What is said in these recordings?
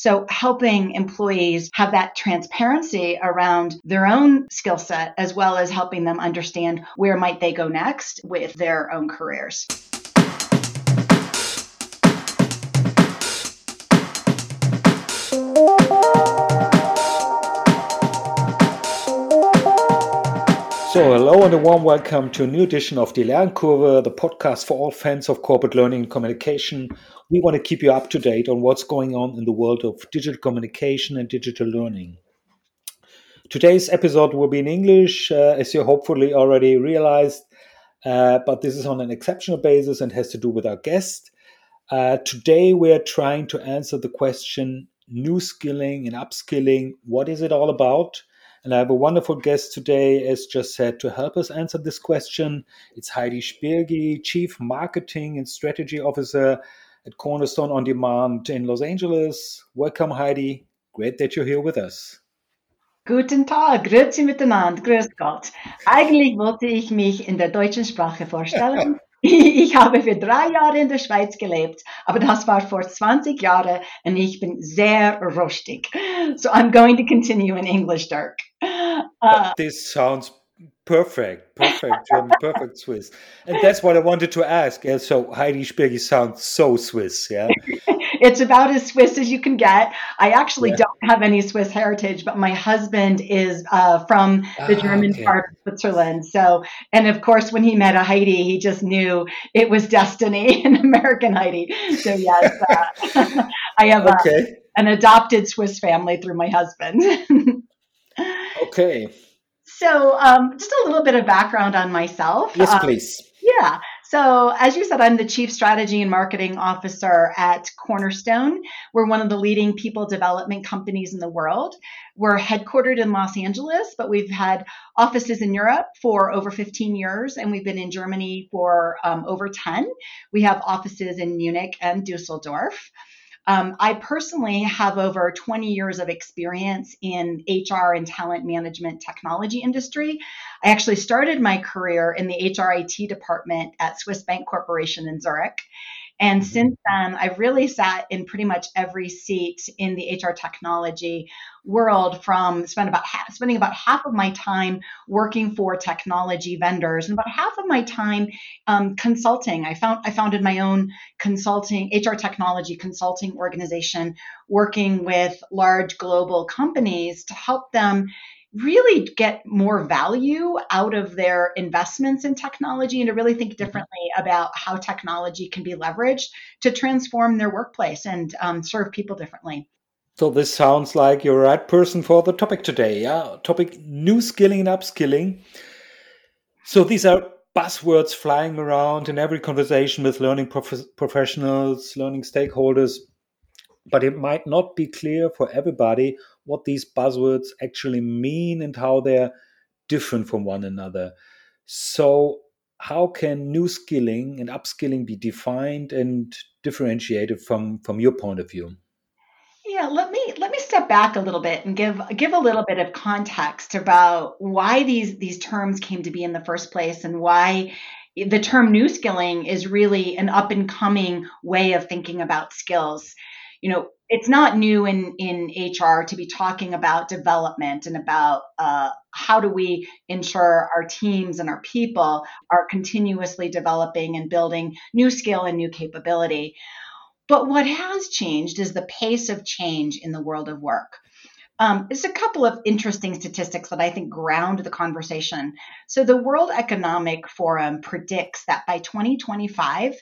So helping employees have that transparency around their own skill set as well as helping them understand where might they go next with their own careers. So, hello and a warm welcome to a new edition of Die Lernkurve, the podcast for all fans of corporate learning and communication. We want to keep you up to date on what's going on in the world of digital communication and digital learning. Today's episode will be in English, uh, as you hopefully already realized, uh, but this is on an exceptional basis and has to do with our guest. Uh, today, we're trying to answer the question new skilling and upskilling. What is it all about? And I have a wonderful guest today, as just said, to help us answer this question. It's Heidi Spirgi, Chief Marketing and Strategy Officer at Cornerstone On Demand in Los Angeles. Welcome, Heidi. Great that you're here with us. Guten Tag, grüezi miteinander, grüß Gott. Eigentlich wollte ich mich in der deutschen Sprache vorstellen. Ich habe für drei Jahre in der Schweiz gelebt, aber das war vor 20 Jahren und ich bin sehr rustig. So I'm going to continue in English, Dirk. Uh, this sounds perfect, perfect German, perfect Swiss. And that's what I wanted to ask. Yeah, so Heidi Spirgi sounds so Swiss, yeah? it's about as Swiss as you can get. I actually yeah. don't have any Swiss heritage, but my husband is uh, from the ah, German okay. part of Switzerland. So, and of course, when he met a Heidi, he just knew it was destiny, an American Heidi. So, yes, uh, I have okay. a, an adopted Swiss family through my husband. okay. So, um, just a little bit of background on myself. Yes, um, please. Yeah. So, as you said, I'm the Chief Strategy and Marketing Officer at Cornerstone. We're one of the leading people development companies in the world. We're headquartered in Los Angeles, but we've had offices in Europe for over 15 years, and we've been in Germany for um, over 10. We have offices in Munich and Dusseldorf. Um, I personally have over 20 years of experience in HR and talent management technology industry. I actually started my career in the HRIT department at Swiss Bank Corporation in Zurich. And mm-hmm. since then, I've really sat in pretty much every seat in the HR technology world from spend about half, spending about half of my time working for technology vendors and about half of my time um, consulting. I found I founded my own consulting HR technology consulting organization, working with large global companies to help them really get more value out of their investments in technology and to really think mm-hmm. differently about how technology can be leveraged to transform their workplace and um, serve people differently. So this sounds like you're the right person for the topic today. Yeah, topic new skilling and upskilling. So these are buzzwords flying around in every conversation with learning prof- professionals, learning stakeholders, but it might not be clear for everybody what these buzzwords actually mean and how they're different from one another. So, how can new skilling and upskilling be defined and differentiated from from your point of view? Yeah, let me let me step back a little bit and give give a little bit of context about why these these terms came to be in the first place and why the term new skilling is really an up and coming way of thinking about skills. You know, it's not new in in HR to be talking about development and about uh, how do we ensure our teams and our people are continuously developing and building new skill and new capability. But what has changed is the pace of change in the world of work. Um, there's a couple of interesting statistics that I think ground the conversation. So, the World Economic Forum predicts that by 2025,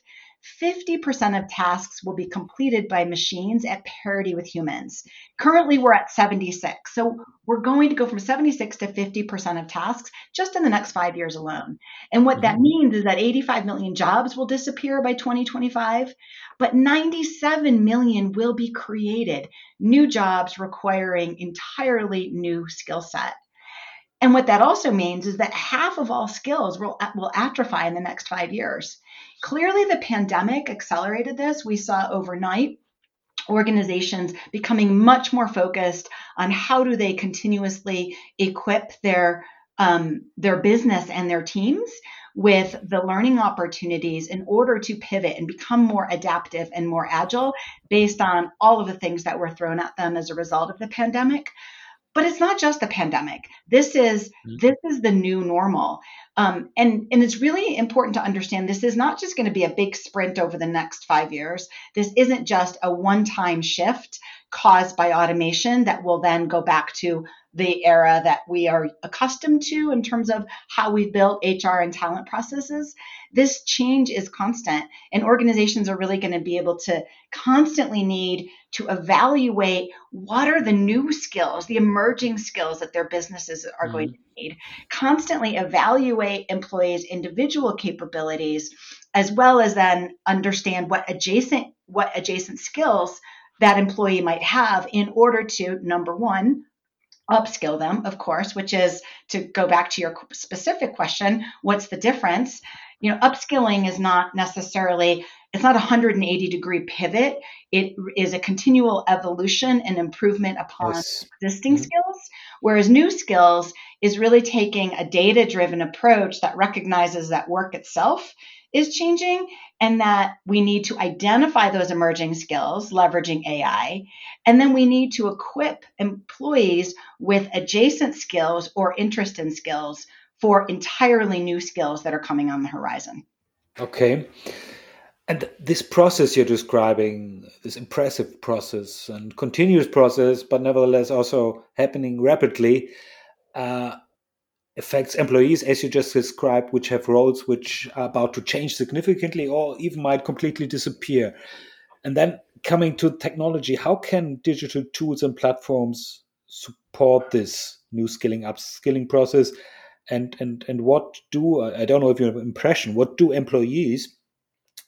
50% of tasks will be completed by machines at parity with humans. Currently, we're at 76. So we're going to go from 76 to 50% of tasks just in the next five years alone. And what that mm-hmm. means is that 85 million jobs will disappear by 2025, but 97 million will be created, new jobs requiring entirely new skill set. And what that also means is that half of all skills will, will atrophy in the next five years. Clearly, the pandemic accelerated this. We saw overnight organizations becoming much more focused on how do they continuously equip their um, their business and their teams with the learning opportunities in order to pivot and become more adaptive and more agile based on all of the things that were thrown at them as a result of the pandemic but it's not just the pandemic. This is mm-hmm. this is the new normal. Um, and and it's really important to understand this is not just going to be a big sprint over the next five years. This isn't just a one-time shift caused by automation that will then go back to the era that we are accustomed to in terms of how we've built HR and talent processes. This change is constant, and organizations are really going to be able to constantly need to evaluate what are the new skills, the emerging skills that their businesses are mm-hmm. going to need, constantly evaluate employees' individual capabilities, as well as then understand what adjacent what adjacent skills that employee might have in order to number one upskill them of course which is to go back to your specific question what's the difference you know upskilling is not necessarily it's not a 180 degree pivot it is a continual evolution and improvement upon yes. existing mm-hmm. skills whereas new skills is really taking a data driven approach that recognizes that work itself is changing and that we need to identify those emerging skills leveraging AI. And then we need to equip employees with adjacent skills or interest in skills for entirely new skills that are coming on the horizon. Okay. And this process you're describing, this impressive process and continuous process, but nevertheless also happening rapidly, uh, affects employees, as you just described, which have roles which are about to change significantly or even might completely disappear. And then coming to technology, how can digital tools and platforms support this new skilling, upskilling process? And, and, and what do, I don't know if you have an impression, what do employees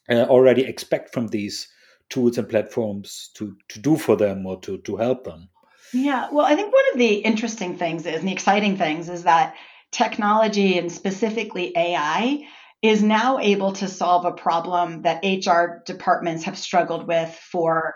uh, already expect from these tools and platforms to, to do for them or to, to help them? Yeah, well, I think one of the interesting things is, and the exciting things is that technology and specifically AI is now able to solve a problem that HR departments have struggled with for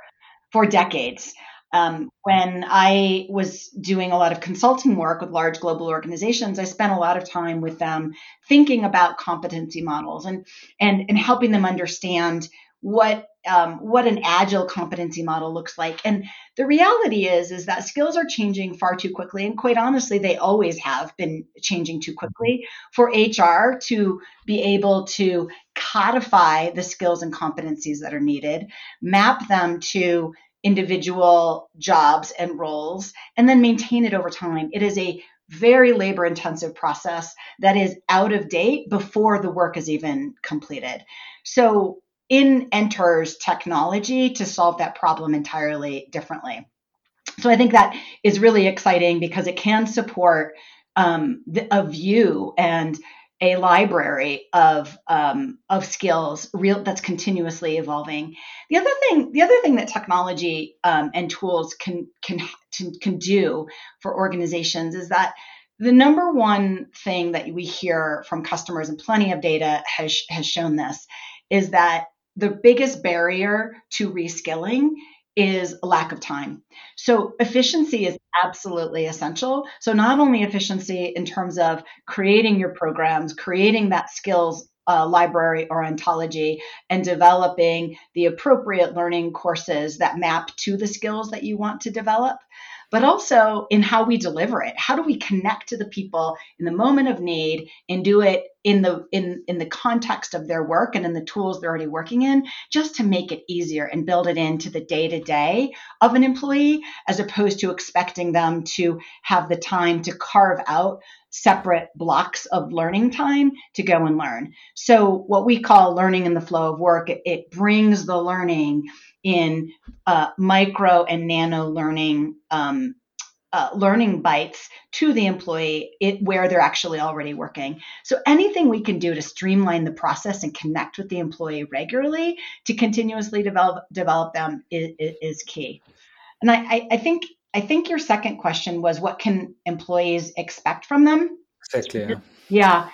for decades. Um, when I was doing a lot of consulting work with large global organizations, I spent a lot of time with them thinking about competency models and and and helping them understand what um, what an agile competency model looks like. And the reality is is that skills are changing far too quickly, and quite honestly, they always have been changing too quickly for HR to be able to codify the skills and competencies that are needed, map them to individual jobs and roles, and then maintain it over time. It is a very labor intensive process that is out of date before the work is even completed. So in enters technology to solve that problem entirely differently. So I think that is really exciting because it can support um, the, a view and a library of um, of skills real that's continuously evolving. The other thing, the other thing that technology um, and tools can can can do for organizations is that the number one thing that we hear from customers and plenty of data has has shown this is that the biggest barrier to reskilling is lack of time. So efficiency is absolutely essential. So not only efficiency in terms of creating your programs, creating that skills uh, library or ontology, and developing the appropriate learning courses that map to the skills that you want to develop, but also in how we deliver it. How do we connect to the people in the moment of need and do it in the in in the context of their work and in the tools they're already working in just to make it easier and build it into the day-to-day of an employee as opposed to expecting them to have the time to carve out separate blocks of learning time to go and learn. So what we call learning in the flow of work, it, it brings the learning in uh, micro and nano learning um, uh, learning bites to the employee it, where they're actually already working. So anything we can do to streamline the process and connect with the employee regularly to continuously develop develop them is, is key. And I, I, think I think your second question was what can employees expect from them? Exactly. Yeah. yeah.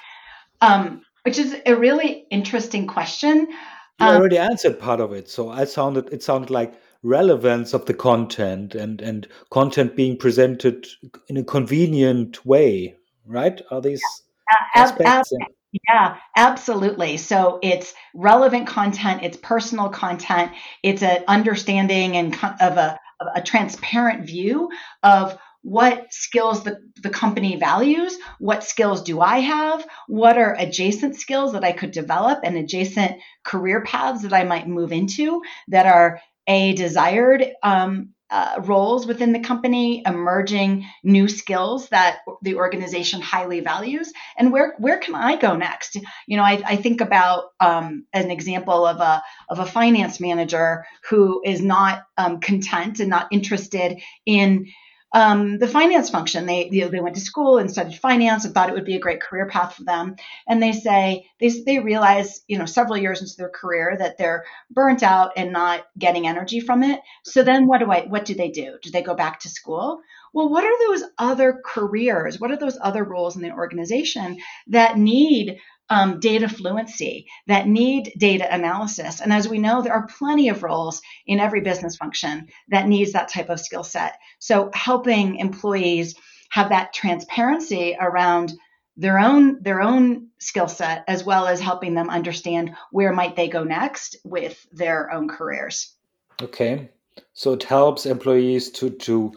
Um, which is a really interesting question. You um, already answered part of it. So I sounded it sounded like relevance of the content and and content being presented in a convenient way, right? Are these ab- ab- Yeah, absolutely. So it's relevant content, it's personal content, it's an understanding and of a, of a transparent view of what skills the, the company values, what skills do I have, what are adjacent skills that I could develop and adjacent career paths that I might move into that are a desired um, uh, roles within the company, emerging new skills that the organization highly values, and where where can I go next? You know, I, I think about um, an example of a of a finance manager who is not um, content and not interested in um, the finance function. They you know, they went to school and studied finance and thought it would be a great career path for them. And they say they they realize you know several years into their career that they're burnt out and not getting energy from it. So then what do I what do they do? Do they go back to school? Well, what are those other careers? What are those other roles in the organization that need um, data fluency, that need data analysis. And as we know, there are plenty of roles in every business function that needs that type of skill set. So helping employees have that transparency around their own their own skill set as well as helping them understand where might they go next with their own careers okay so it helps employees to to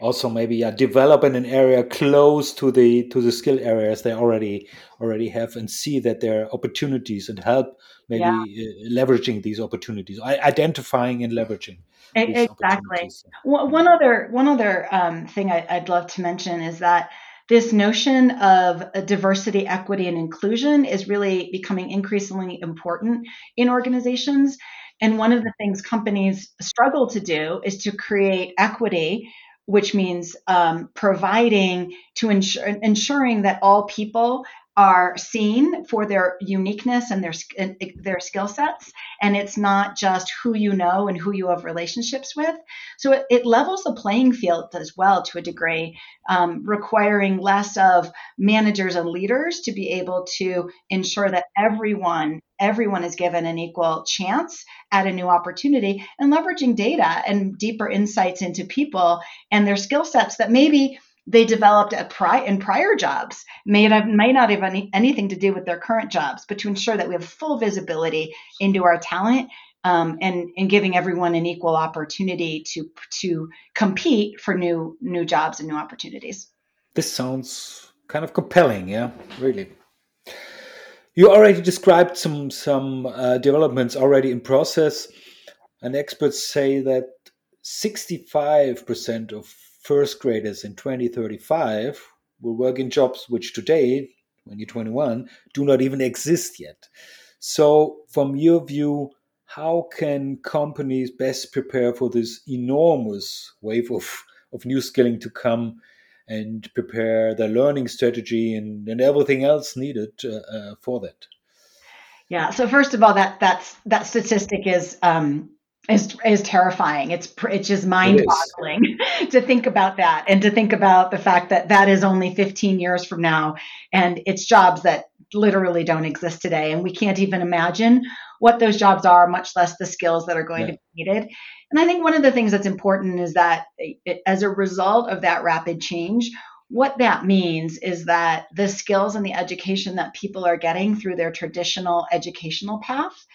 also maybe yeah, develop in an area close to the to the skill areas they already already have and see that there are opportunities and help maybe yeah. uh, leveraging these opportunities identifying and leveraging exactly one other one other um, thing I, i'd love to mention is that this notion of diversity, equity, and inclusion is really becoming increasingly important in organizations. And one of the things companies struggle to do is to create equity which means um, providing to ensure ensuring that all people are seen for their uniqueness and their their skill sets and it's not just who you know and who you have relationships with. So it, it levels the playing field as well to a degree um, requiring less of managers and leaders to be able to ensure that everyone everyone is given an equal chance at a new opportunity and leveraging data and deeper insights into people and their skill sets that maybe they developed at pri- in prior jobs may not, may not have any, anything to do with their current jobs, but to ensure that we have full visibility into our talent um, and, and giving everyone an equal opportunity to to compete for new new jobs and new opportunities. This sounds kind of compelling, yeah, really. You already described some some uh, developments already in process, and experts say that 65% of first graders in 2035 will work in jobs which today, 2021, do not even exist yet. So, from your view, how can companies best prepare for this enormous wave of, of new skilling to come and prepare their learning strategy and, and everything else needed uh, uh, for that? Yeah. So first of all, that that's that statistic is um, is is terrifying. It's it's just mind-boggling it to think about that and to think about the fact that that is only 15 years from now, and it's jobs that literally don't exist today, and we can't even imagine what those jobs are, much less the skills that are going yeah. to be needed. And I think one of the things that's important is that it, as a result of that rapid change, what that means is that the skills and the education that people are getting through their traditional educational path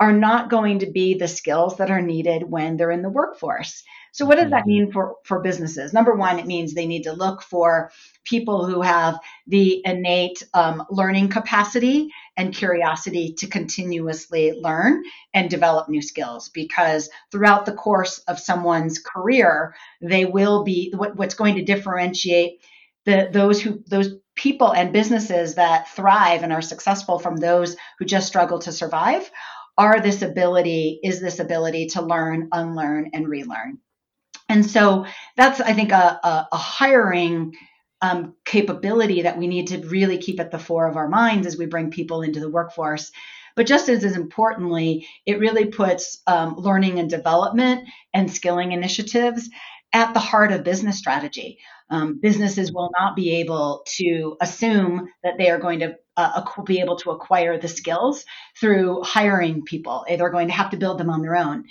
are not going to be the skills that are needed when they're in the workforce. So, what does that mm-hmm. mean for, for businesses? Number one, it means they need to look for people who have the innate um, learning capacity and curiosity to continuously learn and develop new skills because throughout the course of someone's career, they will be what, what's going to differentiate the, those who those people and businesses that thrive and are successful from those who just struggle to survive are this ability, is this ability to learn, unlearn, and relearn. And so that's, I think, a, a, a hiring um, capability that we need to really keep at the fore of our minds as we bring people into the workforce. But just as, as importantly, it really puts um, learning and development and skilling initiatives at the heart of business strategy. Um, businesses will not be able to assume that they are going to uh, be able to acquire the skills through hiring people. They're going to have to build them on their own.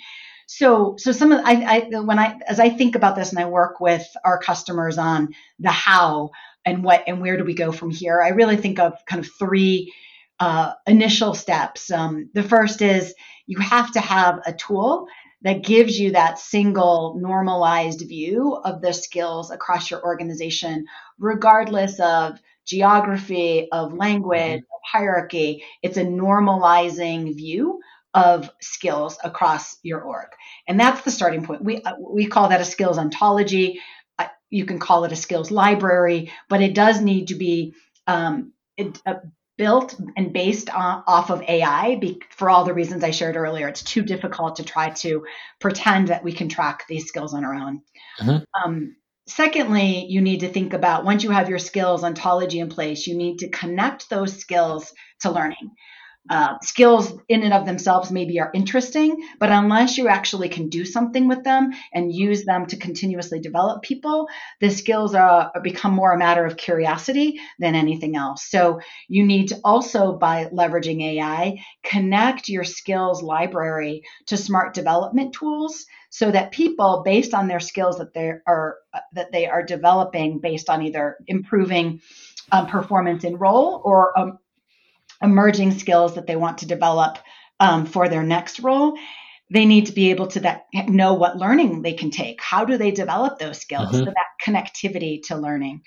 so so some of I, I when I as I think about this and I work with our customers on the how and what and where do we go from here, I really think of kind of three uh, initial steps. Um, the first is you have to have a tool that gives you that single normalized view of the skills across your organization, regardless of geography, of language, mm-hmm. of hierarchy. It's a normalizing view of skills across your org. And that's the starting point. We, uh, we call that a skills ontology. Uh, you can call it a skills library, but it does need to be um, it, uh, built and based on, off of AI be, for all the reasons I shared earlier. It's too difficult to try to pretend that we can track these skills on our own. Mm-hmm. Um, secondly, you need to think about once you have your skills ontology in place, you need to connect those skills to learning. Uh, skills in and of themselves maybe are interesting, but unless you actually can do something with them and use them to continuously develop people, the skills are, become more a matter of curiosity than anything else. So you need to also, by leveraging AI, connect your skills library to smart development tools so that people, based on their skills that they are that they are developing, based on either improving um, performance in role or um, emerging skills that they want to develop um, for their next role they need to be able to that know what learning they can take. How do they develop those skills? Mm-hmm. so that connectivity to learning.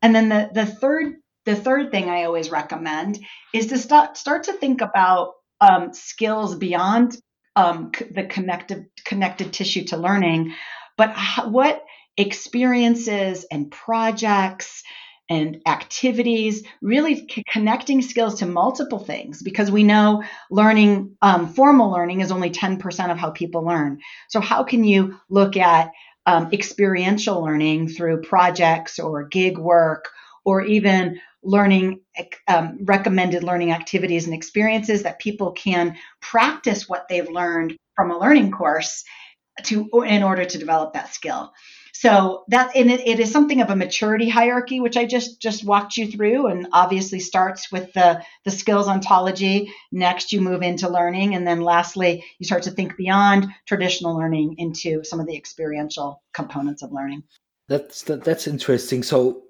And then the, the third the third thing i always recommend is to start start to think about um, skills beyond um, the connected connected tissue to learning but how, what experiences and projects and activities, really c- connecting skills to multiple things because we know learning, um, formal learning is only 10% of how people learn. So, how can you look at um, experiential learning through projects or gig work or even learning um, recommended learning activities and experiences that people can practice what they've learned from a learning course to in order to develop that skill so that and it, it is something of a maturity hierarchy, which I just just walked you through, and obviously starts with the the skills ontology. Next, you move into learning, and then lastly, you start to think beyond traditional learning into some of the experiential components of learning. That's that, that's interesting. So,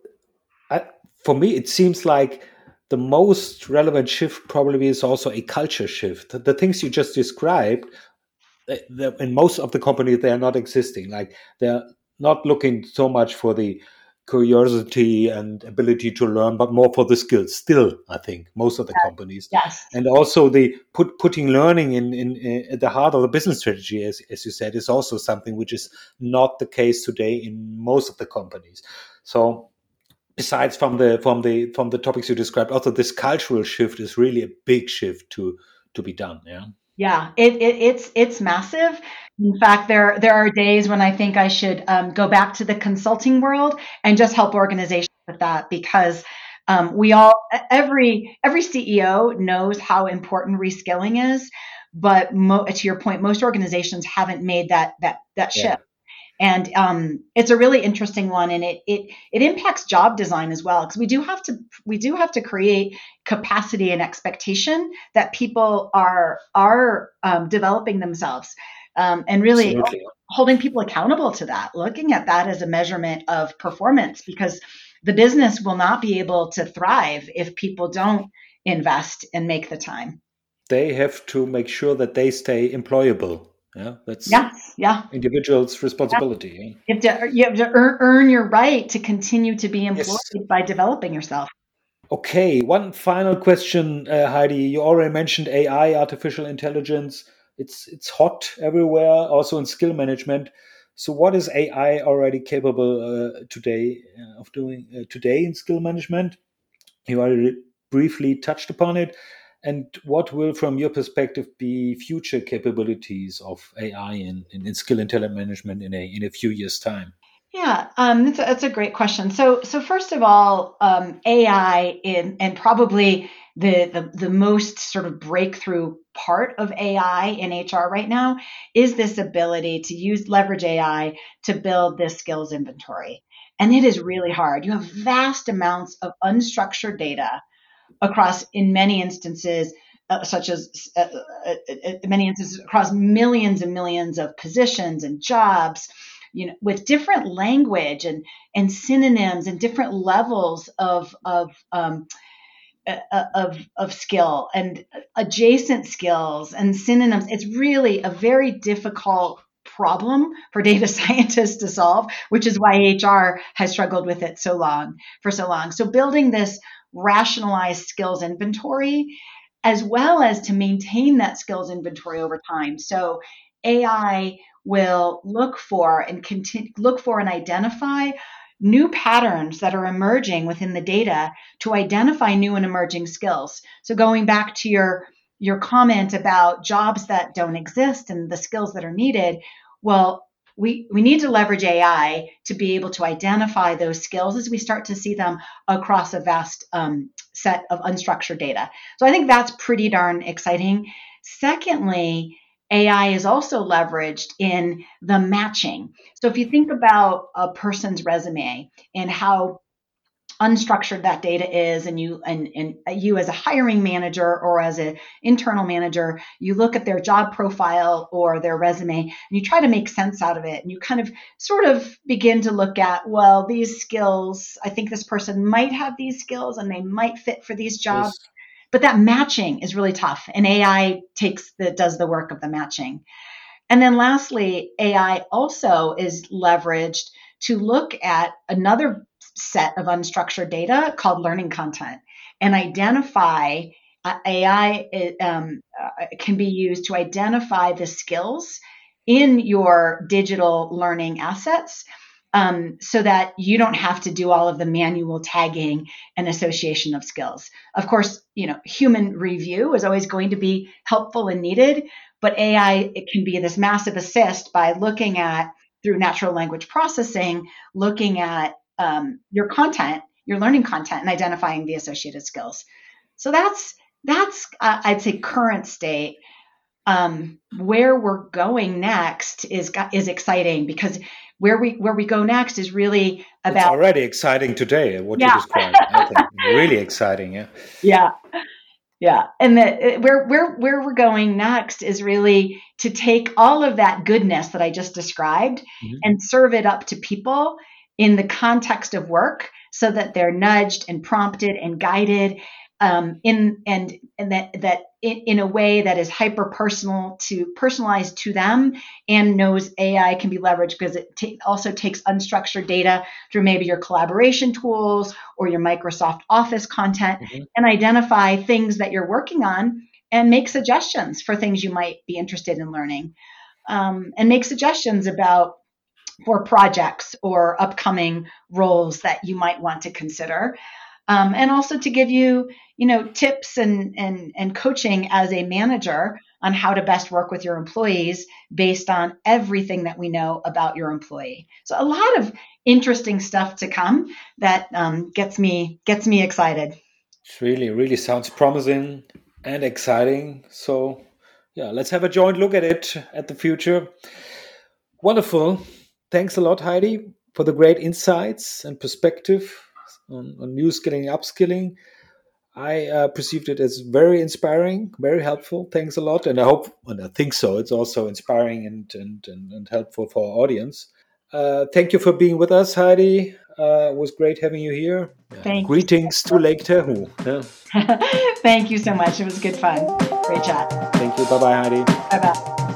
I, for me, it seems like the most relevant shift probably is also a culture shift. The, the things you just described, eh, in most of the companies, they are not existing. Like they're not looking so much for the curiosity and ability to learn, but more for the skills. Still, I think most of the yes. companies, yes. and also the put putting learning in, in, in, at the heart of the business strategy, as as you said, is also something which is not the case today in most of the companies. So, besides from the from the from the topics you described, also this cultural shift is really a big shift to to be done. Yeah. Yeah, it, it, it's it's massive. In fact, there there are days when I think I should um, go back to the consulting world and just help organizations with that because um, we all every every CEO knows how important reskilling is, but mo- to your point, most organizations haven't made that that that shift. Yeah and um, it's a really interesting one and it it it impacts job design as well because we do have to we do have to create capacity and expectation that people are are um, developing themselves um, and really Absolutely. holding people accountable to that looking at that as a measurement of performance because the business will not be able to thrive if people don't invest and make the time they have to make sure that they stay employable yeah, that's yeah, yeah. individual's responsibility. Yeah. You have to you have to earn, earn your right to continue to be employed yes. by developing yourself. Okay, one final question, uh, Heidi. You already mentioned AI, artificial intelligence. It's it's hot everywhere, also in skill management. So, what is AI already capable uh, today uh, of doing uh, today in skill management? You already briefly touched upon it. And what will, from your perspective, be future capabilities of AI in, in, in skill and talent management in a in a few years' time? Yeah, um, that's, a, that's a great question. So, so first of all, um, AI in, and probably the, the the most sort of breakthrough part of AI in HR right now is this ability to use leverage AI to build this skills inventory. And it is really hard. You have vast amounts of unstructured data across, in many instances, uh, such as uh, uh, uh, many instances across millions and millions of positions and jobs you know with different language and and synonyms and different levels of of um, uh, uh, of of skill and adjacent skills and synonyms. It's really a very difficult problem for data scientists to solve which is why hr has struggled with it so long for so long. So building this rationalized skills inventory as well as to maintain that skills inventory over time so ai will look for and continue, look for and identify new patterns that are emerging within the data to identify new and emerging skills. So going back to your your comment about jobs that don't exist and the skills that are needed, well, we, we need to leverage AI to be able to identify those skills as we start to see them across a vast um, set of unstructured data. So I think that's pretty darn exciting. Secondly, AI is also leveraged in the matching. So if you think about a person's resume and how unstructured that data is and you and, and you as a hiring manager or as an internal manager you look at their job profile or their resume and you try to make sense out of it. And you kind of sort of begin to look at well these skills i think this person might have these skills and they might fit for these jobs. Yes but that matching is really tough and ai takes the does the work of the matching. And then lastly ai also is leveraged to look at another set of unstructured data called learning content and identify uh, ai it, um, uh, can be used to identify the skills in your digital learning assets um, so that you don't have to do all of the manual tagging and association of skills. Of course, you know, human review is always going to be helpful and needed, but AI it can be this massive assist by looking at through natural language processing, looking at um, your content, your learning content, and identifying the associated skills. So that's that's uh, I'd say current state. Um, where we're going next is is exciting because where we where we go next is really about it's already exciting today what yeah. you described really exciting yeah yeah yeah and the, where where where we're going next is really to take all of that goodness that i just described mm-hmm. and serve it up to people in the context of work so that they're nudged and prompted and guided um, in and and that that in, in a way that is hyper personal to personalized to them and knows AI can be leveraged because it t- also takes unstructured data through maybe your collaboration tools or your Microsoft Office content mm-hmm. and identify things that you're working on and make suggestions for things you might be interested in learning um, and make suggestions about for projects or upcoming roles that you might want to consider. Um, and also to give you you know tips and, and and coaching as a manager on how to best work with your employees based on everything that we know about your employee. So a lot of interesting stuff to come that um, gets me gets me excited. It really really sounds promising and exciting. So yeah let's have a joint look at it at the future. Wonderful thanks a lot heidi for the great insights and perspective on, on new skilling, and upskilling. I uh, perceived it as very inspiring, very helpful. Thanks a lot, and I hope, and I think so. It's also inspiring and and and, and helpful for our audience. Uh, thank you for being with us, Heidi. Uh, it was great having you here. Thank Greetings you. to Lake Tahoe. Yeah. thank you so much. It was good fun. Great chat. Thank you. Bye bye, Heidi. Bye bye.